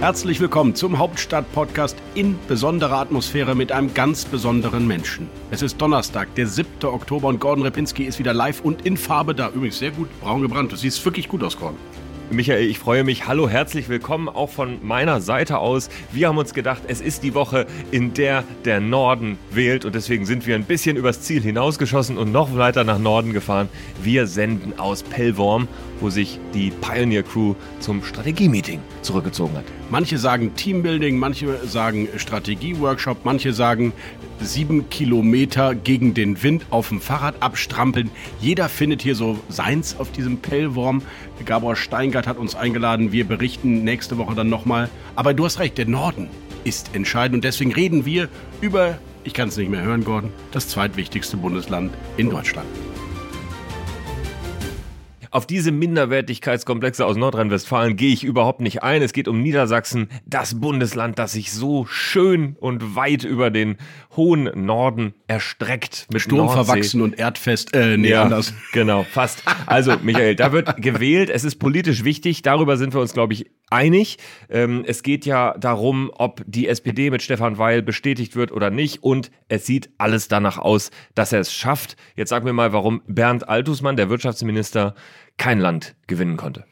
Herzlich willkommen zum Hauptstadt-Podcast in besonderer Atmosphäre mit einem ganz besonderen Menschen. Es ist Donnerstag, der 7. Oktober und Gordon Repinski ist wieder live und in Farbe da. Übrigens sehr gut braun gebrannt. Du siehst wirklich gut aus, Gordon. Michael, ich freue mich. Hallo, herzlich willkommen auch von meiner Seite aus. Wir haben uns gedacht, es ist die Woche, in der der Norden wählt und deswegen sind wir ein bisschen übers Ziel hinausgeschossen und noch weiter nach Norden gefahren. Wir senden aus Pellworm, wo sich die Pioneer Crew zum Strategie-Meeting zurückgezogen hat. Manche sagen Teambuilding, manche sagen Strategie-Workshop, manche sagen sieben Kilometer gegen den Wind auf dem Fahrrad abstrampeln. Jeder findet hier so seins auf diesem Pellworm. Gabor Steingart hat uns eingeladen. Wir berichten nächste Woche dann nochmal. Aber du hast recht, der Norden ist entscheidend und deswegen reden wir über, ich kann es nicht mehr hören, Gordon, das zweitwichtigste Bundesland in Deutschland. Auf diese Minderwertigkeitskomplexe aus Nordrhein-Westfalen gehe ich überhaupt nicht ein. Es geht um Niedersachsen, das Bundesland, das sich so schön und weit über den hohen Norden erstreckt. Mit Sturmverwachsen und erdfest. Äh, nee, ja, anders. Genau, fast. Also, Michael, da wird gewählt. Es ist politisch wichtig. Darüber sind wir uns, glaube ich, einig. Ähm, es geht ja darum, ob die SPD mit Stefan Weil bestätigt wird oder nicht. Und es sieht alles danach aus, dass er es schafft. Jetzt sag mir mal, warum Bernd Altusmann, der Wirtschaftsminister, kein Land gewinnen konnte.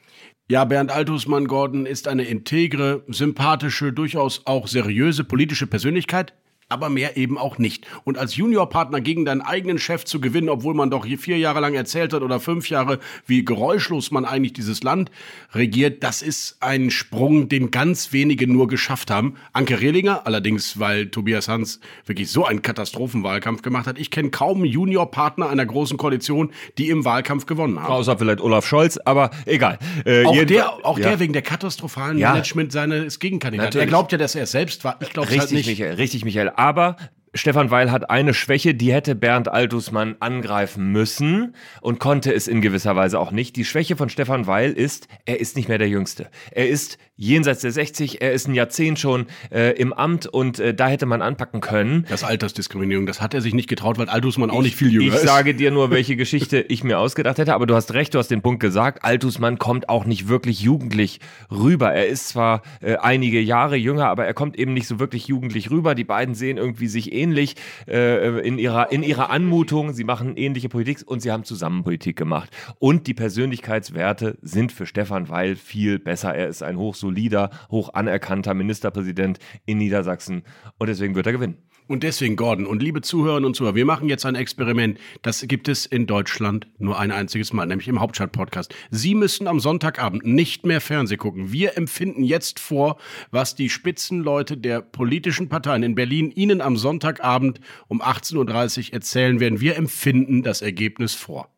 Ja, Bernd Altusmann Gordon ist eine integre, sympathische, durchaus auch seriöse politische Persönlichkeit aber mehr eben auch nicht. Und als Juniorpartner gegen deinen eigenen Chef zu gewinnen, obwohl man doch hier vier Jahre lang erzählt hat oder fünf Jahre, wie geräuschlos man eigentlich dieses Land regiert, das ist ein Sprung, den ganz wenige nur geschafft haben. Anke Rehlinger, allerdings, weil Tobias Hans wirklich so einen Katastrophenwahlkampf gemacht hat. Ich kenne kaum Juniorpartner einer großen Koalition, die im Wahlkampf gewonnen haben. Außer vielleicht Olaf Scholz, aber egal. Äh, auch der, auch ja. der wegen der katastrophalen ja. Management seines Gegenkandidaten. Er glaubt ja, dass er es selbst war. Ich glaube halt nicht. Michael, richtig, Michael aber Stefan Weil hat eine Schwäche, die hätte Bernd Altusmann angreifen müssen und konnte es in gewisser Weise auch nicht. Die Schwäche von Stefan Weil ist, er ist nicht mehr der Jüngste. Er ist jenseits der 60, er ist ein Jahrzehnt schon äh, im Amt und äh, da hätte man anpacken können. Das Altersdiskriminierung, das hat er sich nicht getraut, weil Altusmann auch nicht viel jünger ich ist. Ich sage dir nur, welche Geschichte ich mir ausgedacht hätte, aber du hast recht, du hast den Punkt gesagt, Altusmann kommt auch nicht wirklich jugendlich rüber. Er ist zwar äh, einige Jahre jünger, aber er kommt eben nicht so wirklich jugendlich rüber. Die beiden sehen irgendwie sich ähnlich äh, in, ihrer, in ihrer Anmutung. Sie machen ähnliche Politik und sie haben zusammen Politik gemacht. Und die Persönlichkeitswerte sind für Stefan Weil viel besser. Er ist ein hochsolider solider, hoch anerkannter Ministerpräsident in Niedersachsen und deswegen wird er gewinnen. Und deswegen, Gordon und liebe Zuhörerinnen und Zuhörer, wir machen jetzt ein Experiment. Das gibt es in Deutschland nur ein einziges Mal, nämlich im Hauptstadt-Podcast. Sie müssen am Sonntagabend nicht mehr Fernseh gucken. Wir empfinden jetzt vor, was die Spitzenleute der politischen Parteien in Berlin Ihnen am Sonntagabend um 18.30 Uhr erzählen werden. Wir empfinden das Ergebnis vor.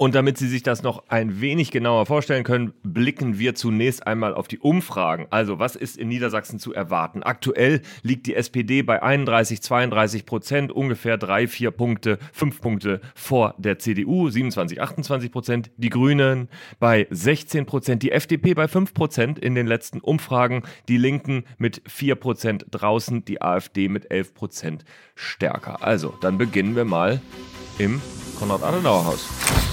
Und damit Sie sich das noch ein wenig genauer vorstellen können, blicken wir zunächst einmal auf die Umfragen. Also, was ist in Niedersachsen zu erwarten? Aktuell liegt die SPD bei 31, 32 Prozent, ungefähr drei, vier Punkte, fünf Punkte vor der CDU, 27, 28 Prozent. Die Grünen bei 16 Prozent, die FDP bei 5 Prozent in den letzten Umfragen, die Linken mit 4 Prozent draußen, die AfD mit 11 Prozent stärker. Also, dann beginnen wir mal im Konrad-Adenauer-Haus.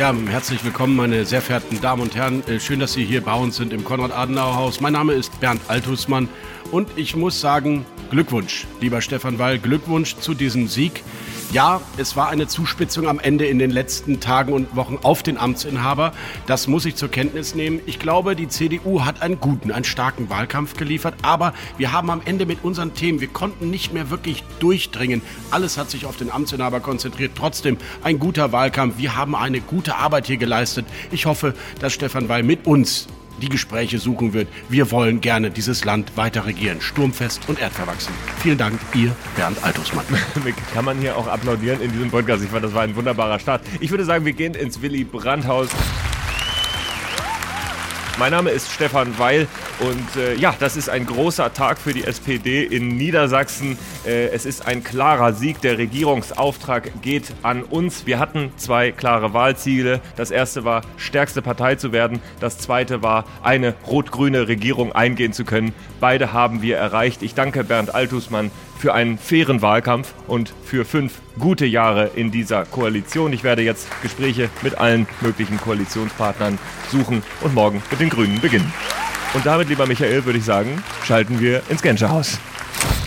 Ja, herzlich willkommen, meine sehr verehrten Damen und Herren. Äh, schön, dass Sie hier bei uns sind im Konrad-Adenauer-Haus. Mein Name ist Bernd Althusmann und ich muss sagen, Glückwunsch, lieber Stefan Weil, Glückwunsch zu diesem Sieg. Ja, es war eine Zuspitzung am Ende in den letzten Tagen und Wochen auf den Amtsinhaber. Das muss ich zur Kenntnis nehmen. Ich glaube, die CDU hat einen guten, einen starken Wahlkampf geliefert. Aber wir haben am Ende mit unseren Themen, wir konnten nicht mehr wirklich durchdringen. Alles hat sich auf den Amtsinhaber konzentriert. Trotzdem ein guter Wahlkampf. Wir haben eine gute Arbeit hier geleistet. Ich hoffe, dass Stefan Weil mit uns die Gespräche suchen wird. Wir wollen gerne dieses Land weiter regieren. Sturmfest und erdverwachsen. Vielen Dank, ihr Bernd Altusmann. Kann man hier auch applaudieren in diesem Podcast. Ich fand, das war ein wunderbarer Start. Ich würde sagen, wir gehen ins Willy Brandt-Haus. Mein Name ist Stefan Weil und äh, ja, das ist ein großer Tag für die SPD in Niedersachsen. Äh, es ist ein klarer Sieg. Der Regierungsauftrag geht an uns. Wir hatten zwei klare Wahlziele. Das erste war, stärkste Partei zu werden. Das zweite war, eine rot-grüne Regierung eingehen zu können. Beide haben wir erreicht. Ich danke Bernd Altusmann für einen fairen Wahlkampf und für fünf gute Jahre in dieser Koalition. Ich werde jetzt Gespräche mit allen möglichen Koalitionspartnern suchen und morgen mit den Grünen beginnen. Und damit, lieber Michael, würde ich sagen, schalten wir ins Genscherhaus.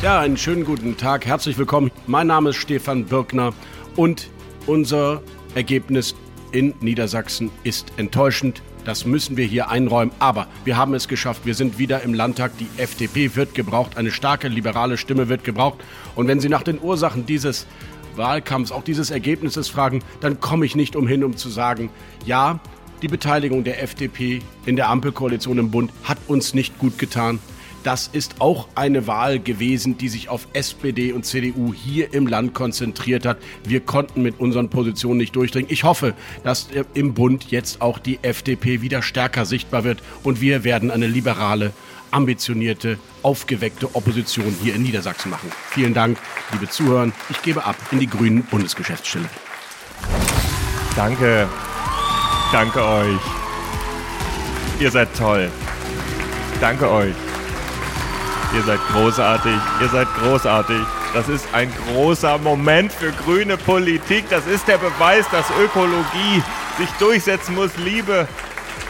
Ja, einen schönen guten Tag. Herzlich willkommen. Mein Name ist Stefan Birkner und unser Ergebnis in Niedersachsen ist enttäuschend. Das müssen wir hier einräumen. Aber wir haben es geschafft. Wir sind wieder im Landtag. Die FDP wird gebraucht. Eine starke liberale Stimme wird gebraucht. Und wenn Sie nach den Ursachen dieses Wahlkampfs, auch dieses Ergebnisses fragen, dann komme ich nicht umhin, um zu sagen, ja, die Beteiligung der FDP in der Ampelkoalition im Bund hat uns nicht gut getan. Das ist auch eine Wahl gewesen, die sich auf SPD und CDU hier im Land konzentriert hat. Wir konnten mit unseren Positionen nicht durchdringen. Ich hoffe, dass im Bund jetzt auch die FDP wieder stärker sichtbar wird und wir werden eine liberale, ambitionierte, aufgeweckte Opposition hier in Niedersachsen machen. Vielen Dank, liebe Zuhörer. Ich gebe ab in die grünen Bundesgeschäftsstelle. Danke. Danke euch. Ihr seid toll. Danke euch. Ihr seid großartig. Ihr seid großartig. Das ist ein großer Moment für grüne Politik. Das ist der Beweis, dass Ökologie sich durchsetzen muss. Liebe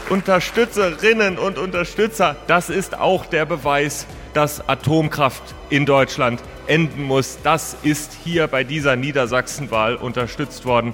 Unterstützerinnen und Unterstützer, das ist auch der Beweis, dass Atomkraft in Deutschland enden muss. Das ist hier bei dieser Niedersachsenwahl unterstützt worden.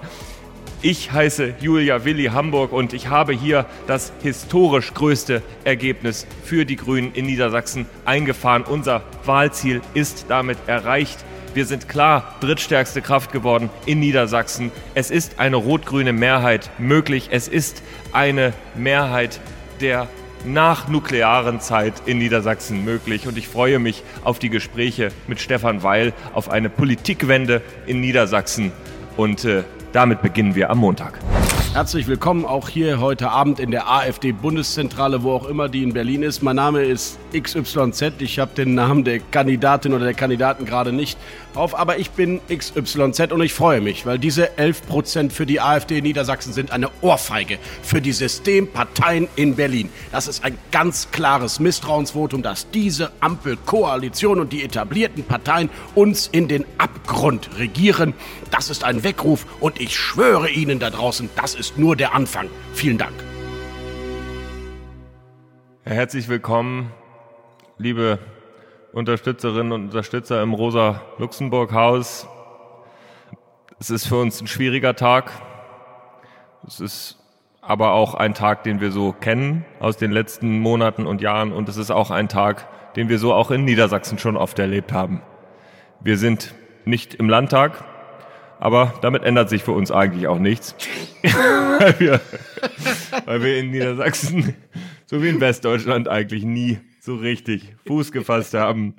Ich heiße Julia Willi Hamburg und ich habe hier das historisch größte Ergebnis für die Grünen in Niedersachsen eingefahren. Unser Wahlziel ist damit erreicht. Wir sind klar drittstärkste Kraft geworden in Niedersachsen. Es ist eine rot-grüne Mehrheit möglich. Es ist eine Mehrheit der nach nuklearen Zeit in Niedersachsen möglich. Und ich freue mich auf die Gespräche mit Stefan Weil, auf eine Politikwende in Niedersachsen. Und äh, damit beginnen wir am Montag. Herzlich willkommen auch hier heute Abend in der AfD-Bundeszentrale, wo auch immer die in Berlin ist. Mein Name ist XYZ. Ich habe den Namen der Kandidatin oder der Kandidaten gerade nicht auf, aber ich bin XYZ und ich freue mich, weil diese 11 Prozent für die AfD in Niedersachsen sind eine Ohrfeige für die Systemparteien in Berlin. Das ist ein ganz klares Misstrauensvotum, dass diese Ampelkoalition und die etablierten Parteien uns in den Abgrund regieren. Das ist ein Weckruf und ich schwöre Ihnen da draußen, das ist nur der Anfang. Vielen Dank. Herzlich willkommen, liebe Unterstützerinnen und Unterstützer im Rosa-Luxemburg-Haus. Es ist für uns ein schwieriger Tag. Es ist aber auch ein Tag, den wir so kennen aus den letzten Monaten und Jahren. Und es ist auch ein Tag, den wir so auch in Niedersachsen schon oft erlebt haben. Wir sind nicht im Landtag, aber damit ändert sich für uns eigentlich auch nichts. weil, wir, weil wir in Niedersachsen, so wie in Westdeutschland, eigentlich nie so richtig Fuß gefasst haben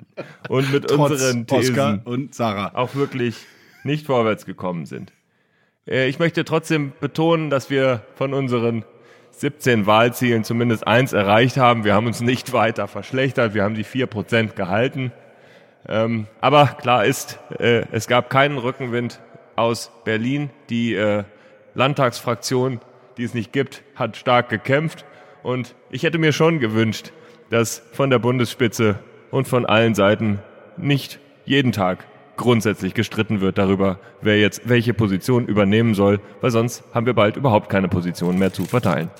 und mit Trotz unseren Thesen Oscar und Sarah. auch wirklich nicht vorwärts gekommen sind. Äh, Ich möchte trotzdem betonen, dass wir von unseren 17 Wahlzielen zumindest eins erreicht haben. Wir haben uns nicht weiter verschlechtert. Wir haben die 4% gehalten. Ähm, aber klar ist, äh, es gab keinen Rückenwind aus Berlin. Die äh, Landtagsfraktion, die es nicht gibt, hat stark gekämpft. Und ich hätte mir schon gewünscht, dass von der Bundesspitze und von allen Seiten nicht jeden Tag grundsätzlich gestritten wird darüber, wer jetzt welche Position übernehmen soll, weil sonst haben wir bald überhaupt keine Position mehr zu verteilen.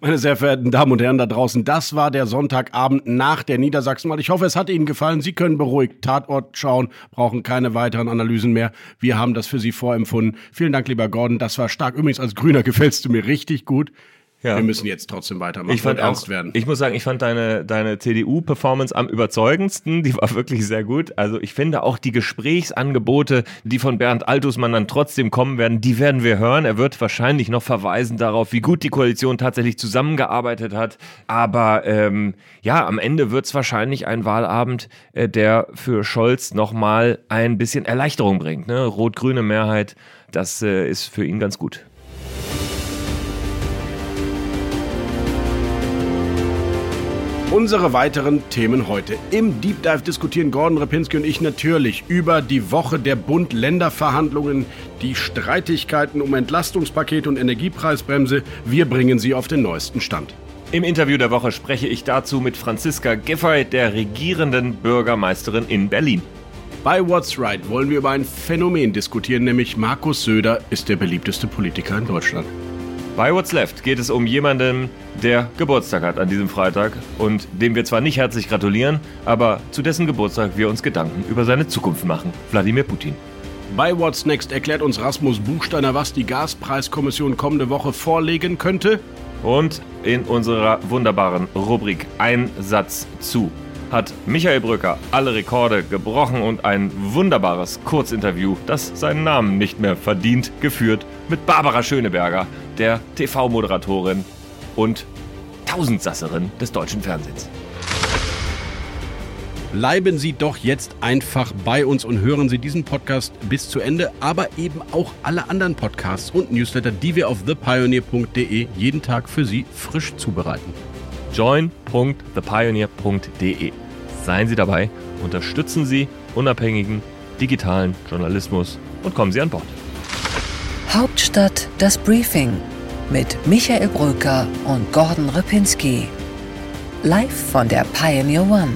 Meine sehr verehrten Damen und Herren da draußen, das war der Sonntagabend nach der Niedersachsenwahl. Ich hoffe, es hat Ihnen gefallen. Sie können beruhigt Tatort schauen, brauchen keine weiteren Analysen mehr. Wir haben das für Sie vorempfunden. Vielen Dank, lieber Gordon. Das war stark. Übrigens, als Grüner gefällst du mir richtig gut. Ja. Wir müssen jetzt trotzdem weitermachen Ich fand ernst auch, werden. ich muss sagen, ich fand deine, deine CDU-Performance am überzeugendsten. Die war wirklich sehr gut. Also ich finde auch die Gesprächsangebote, die von Bernd Altusmann dann trotzdem kommen werden, die werden wir hören. Er wird wahrscheinlich noch verweisen darauf, wie gut die Koalition tatsächlich zusammengearbeitet hat. Aber ähm, ja, am Ende wird es wahrscheinlich ein Wahlabend, äh, der für Scholz nochmal ein bisschen Erleichterung bringt. Ne? Rot-grüne Mehrheit, das äh, ist für ihn ganz gut. Unsere weiteren Themen heute. Im Deep Dive diskutieren Gordon Repinski und ich natürlich über die Woche der Bund-Länder-Verhandlungen, die Streitigkeiten um Entlastungspaket und Energiepreisbremse. Wir bringen sie auf den neuesten Stand. Im Interview der Woche spreche ich dazu mit Franziska Giffey, der regierenden Bürgermeisterin in Berlin. Bei What's Right wollen wir über ein Phänomen diskutieren, nämlich Markus Söder ist der beliebteste Politiker in Deutschland. Bei What's Left geht es um jemanden, der Geburtstag hat an diesem Freitag und dem wir zwar nicht herzlich gratulieren, aber zu dessen Geburtstag wir uns Gedanken über seine Zukunft machen. Wladimir Putin. Bei What's Next erklärt uns Rasmus Buchsteiner, was die Gaspreiskommission kommende Woche vorlegen könnte. Und in unserer wunderbaren Rubrik Ein Satz zu hat Michael Brücker alle Rekorde gebrochen und ein wunderbares Kurzinterview, das seinen Namen nicht mehr verdient, geführt mit Barbara Schöneberger, der TV-Moderatorin und Tausendsasserin des deutschen Fernsehens. Bleiben Sie doch jetzt einfach bei uns und hören Sie diesen Podcast bis zu Ende, aber eben auch alle anderen Podcasts und Newsletter, die wir auf thepioneer.de jeden Tag für Sie frisch zubereiten. join.thepioneer.de. Seien Sie dabei, unterstützen Sie unabhängigen digitalen Journalismus und kommen Sie an Bord. Hauptstadt das Briefing mit Michael Bröker und Gordon Ripinski. Live von der Pioneer One.